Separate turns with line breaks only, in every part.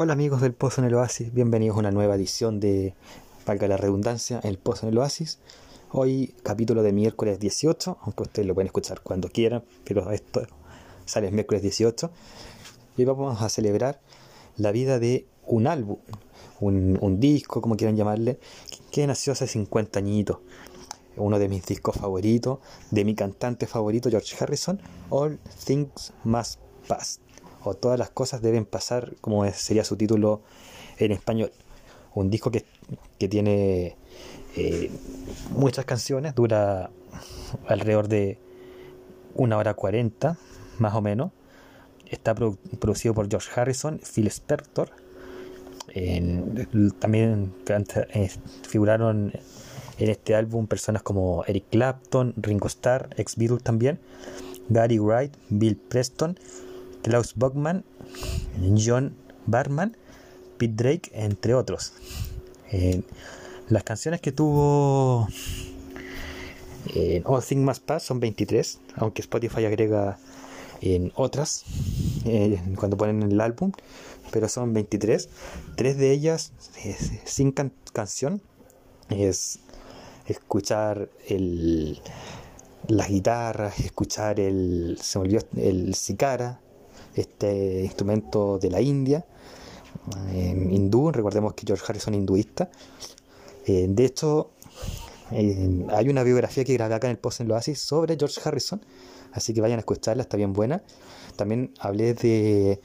Hola amigos del Pozo en el Oasis, bienvenidos a una nueva edición de, valga la redundancia, El Pozo en el Oasis. Hoy capítulo de miércoles 18, aunque ustedes lo pueden escuchar cuando quieran, pero esto sale el miércoles 18. Y vamos a celebrar la vida de un álbum, un, disco, como quieran llamarle, que nació hace 50 añitos. Uno de mis discos favoritos, de mi cantante favorito, George Harrison, All Things Must Pass o Todas las cosas deben pasar, como sería su título en español. Un disco que, tiene eh, muchas canciones, dura alrededor de una hora cuarenta, más o menos. Está producido por George Harrison, Phil Spector. también eh, figuraron en este álbum personas como Eric Clapton, Ringo Starr, ex Beatles también, Gary Wright, Bill Preston Klaus Bockman, John Barman, Pete Drake, entre otros. Eh, las canciones que tuvo en All Things Must Pass son 23, aunque Spotify agrega en otras eh, cuando ponen el álbum, pero son 23. Tres de ellas sin canción es escuchar las guitarras, escuchar el se volvió el sicara, este instrumento de la India, hindú, recordemos que George Harrison hinduista. Eh, de hecho, eh, hay una biografía que grabé acá en el post en Oasis sobre George Harrison, así que vayan a escucharla, está bien buena. También hablé de,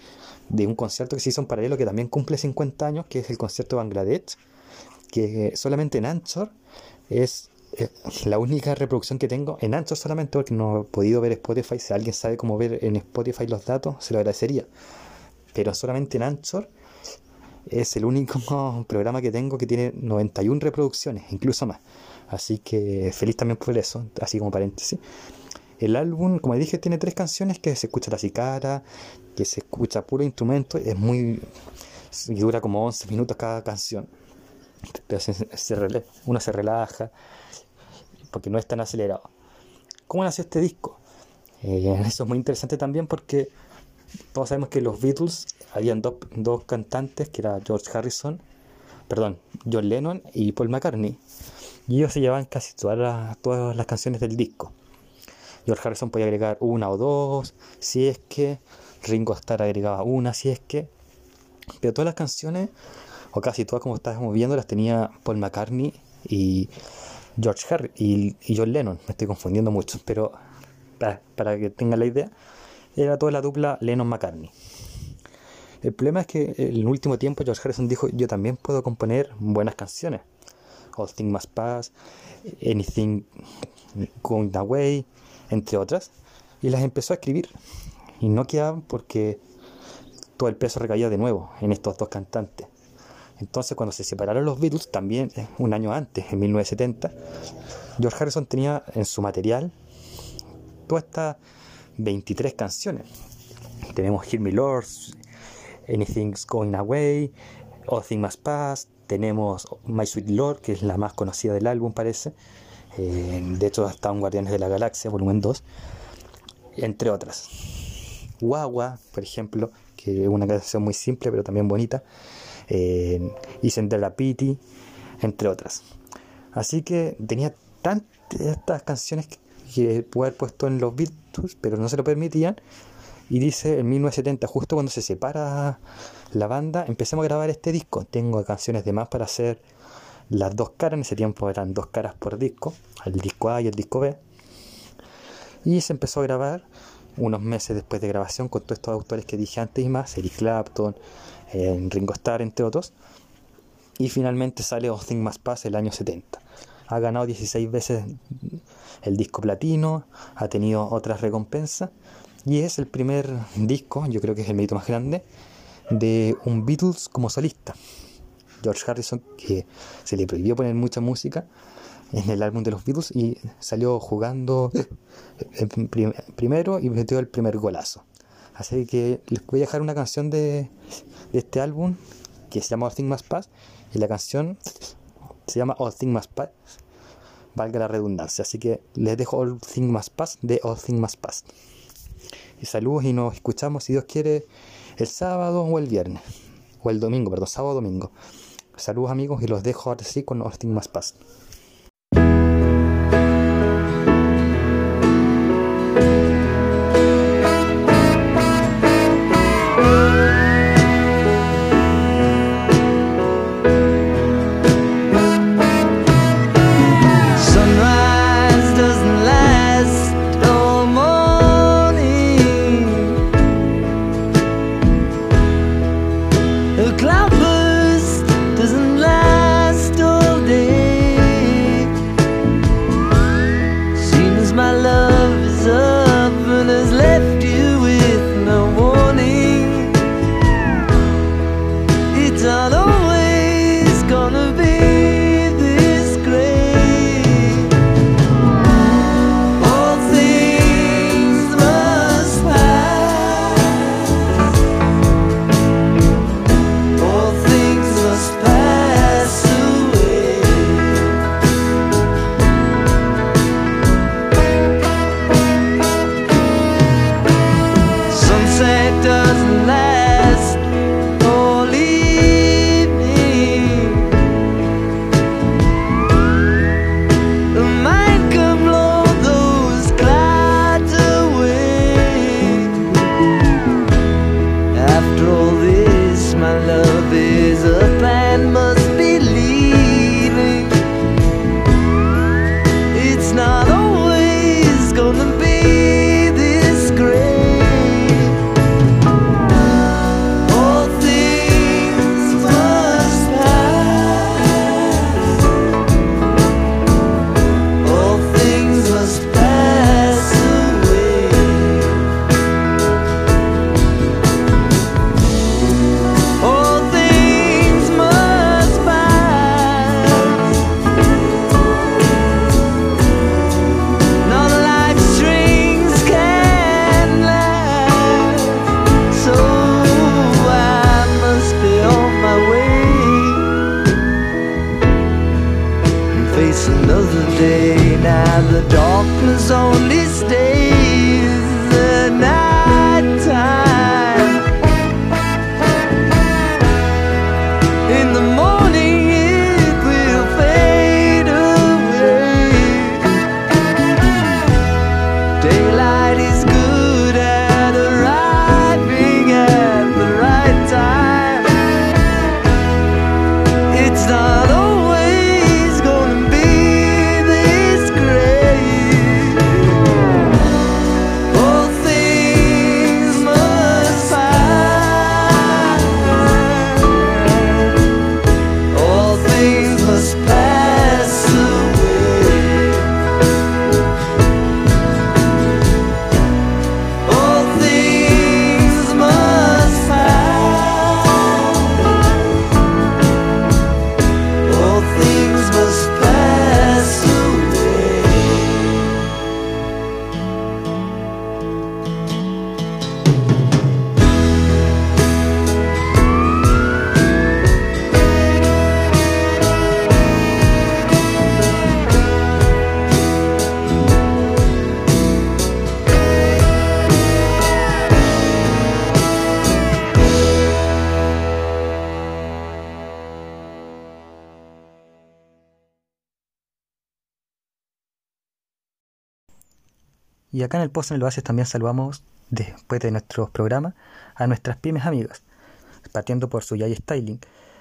de un concierto que se hizo en paralelo que también cumple 50 años, que es el concierto de Bangladesh, que solamente en Anchor es la única reproducción que tengo en ancho solamente porque no he podido ver Spotify. Si alguien sabe cómo ver en Spotify los datos, se lo agradecería. Pero solamente en Anchor es el único programa que tengo que tiene 91 reproducciones, incluso más. Así que feliz también por eso, así como paréntesis. El álbum, como dije, tiene tres canciones que se escucha la cicara, que se escucha puro instrumento, es muy. y dura como 11 minutos cada canción. Entonces, uno se relaja porque no es tan acelerado. ¿Cómo nació este disco? Eh, eso es muy interesante también porque todos sabemos que los Beatles habían dos, cantantes, que era George Harrison, perdón, John Lennon y Paul McCartney. Y ellos se llevaban casi todas las, todas las canciones del disco. George Harrison podía agregar una o dos, si es que. Ringo Starr agregaba una, si es que. Pero todas las canciones, o casi todas como estábamos viendo, las tenía Paul McCartney y George Harry y, John Lennon, me estoy confundiendo mucho, pero para, que tengan la idea, era toda la dupla Lennon-McCartney. El problema es que en el último tiempo George Harrison dijo, yo también puedo componer buenas canciones. All Things Must Pass, Anything Going Away, entre otras. Y las empezó a escribir. Y no quedaban porque todo el peso recaía de nuevo en estos dos cantantes. Entonces, cuando se separaron los Beatles, también eh, un año antes, en 1970, George Harrison tenía en su material todas estas 23 canciones. Tenemos Hear Me Lord, Anything's Going Away, All Things Must Pass, tenemos My Sweet Lord, que es la más conocida del álbum, parece. Eh, de hecho, hasta un Guardianes de la Galaxia, volumen 2, entre otras. Guagua, por ejemplo, que es una canción muy simple pero también bonita eh, la Pity, entre otras. Así que tenía tantas canciones que, pude haber puesto en los Beatles, pero no se lo permitían. Y dice en 1970, justo cuando se separa la banda, empecemos a grabar este disco. Tengo canciones de más para hacer las dos caras. En ese tiempo eran dos caras por disco, el disco A y el disco B. Y se empezó a grabar unos meses después de grabación con todos estos autores que dije antes y más, Eric Clapton, en Ringo Starr, entre otros. Y finalmente sale All Things Must Pass el año 70. Ha ganado 16 veces el disco platino, ha tenido otras recompensas y es el primer disco, yo creo que es el mérito más grande, de un Beatles como solista. George Harrison, que se le prohibió poner mucha música en el álbum de los Beatles y salió jugando primero y metió el primer golazo. Así que les voy a dejar una canción de, este álbum que se llama All Things Must Pass y la canción se llama All Things Must Pass, valga la redundancia. Así que les dejo All Things Must Pass de All Things Must Pass. Y saludos y nos escuchamos si Dios quiere el sábado o el viernes.
o el domingo, perdón, sábado domingo. Saludos amigos y los dejo ahora sí con another day. Now the darkness only stays. Y acá en el post en el Oasis también saludamos, después de nuestros programas, a nuestras pymes amigas, partiendo por su Yay Styling,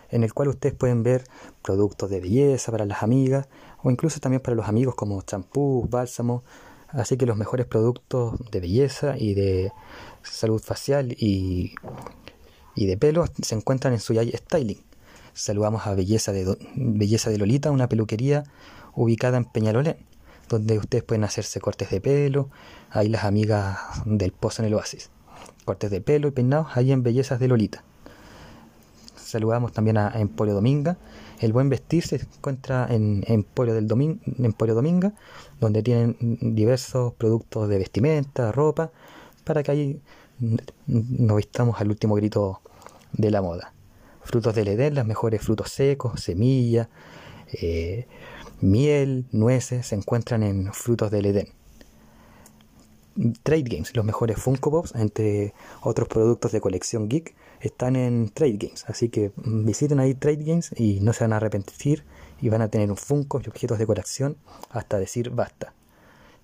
en el cual ustedes pueden ver productos de belleza para las amigas o incluso también para los amigos como champú, bálsamo, así que los mejores productos de belleza y de salud facial y, y de pelo se encuentran en su Yay Styling. Saludamos a Belleza de, Belleza de Lolita, una peluquería ubicada en Peñalolén donde ustedes pueden hacerse cortes de pelo, ahí las amigas del Pozo en el Oasis, cortes de pelo y peinados ahí en Bellezas de Lolita. Saludamos también a Emporio Dominga. El buen vestir se encuentra en Emporio, del Dominga, donde tienen diversos productos de vestimenta, ropa, para que ahí nos vistamos al último grito de la moda. Frutos del Edén, los mejores frutos secos, semillas, eh, miel, nueces se encuentran en frutos del Edén.
Trade Games, los mejores Funko Pops, entre otros productos de colección geek, están en Trade Games. Así que visiten ahí Trade Games y no se van a arrepentir y van a tener un Funko y objetos de colección hasta decir basta.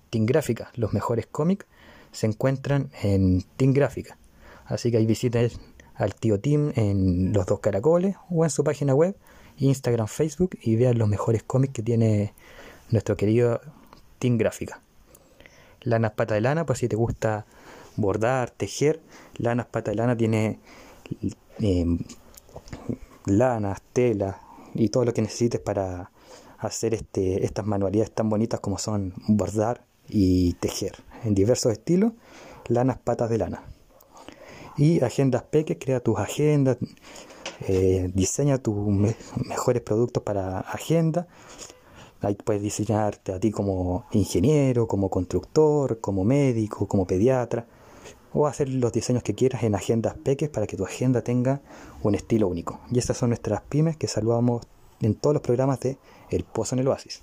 Team Gráfica, los mejores cómics, se encuentran en Team Gráfica. Así que ahí visiten al tío Tim en los dos caracoles o en su página web, Instagram, Facebook y vean los mejores cómics que tiene nuestro querido Team Gráfica. Lanas Pata de Lana, pues si te gusta bordar, tejer, Lanas Pata de Lana tiene eh, lanas, telas y todo lo que necesites para hacer este, estas manualidades tan bonitas como son bordar y tejer en diversos estilos, lanas patas de lana. Y agendas peques, crea tus agendas, eh, diseña tus mejores productos para agenda. Ahí puedes diseñarte a ti como ingeniero, como constructor, como médico, como pediatra, o hacer los diseños que quieras en agendas peques para que tu agenda tenga un estilo único. Y estas son nuestras pymes que saludamos en todos los programas de El Pozo en el Oasis.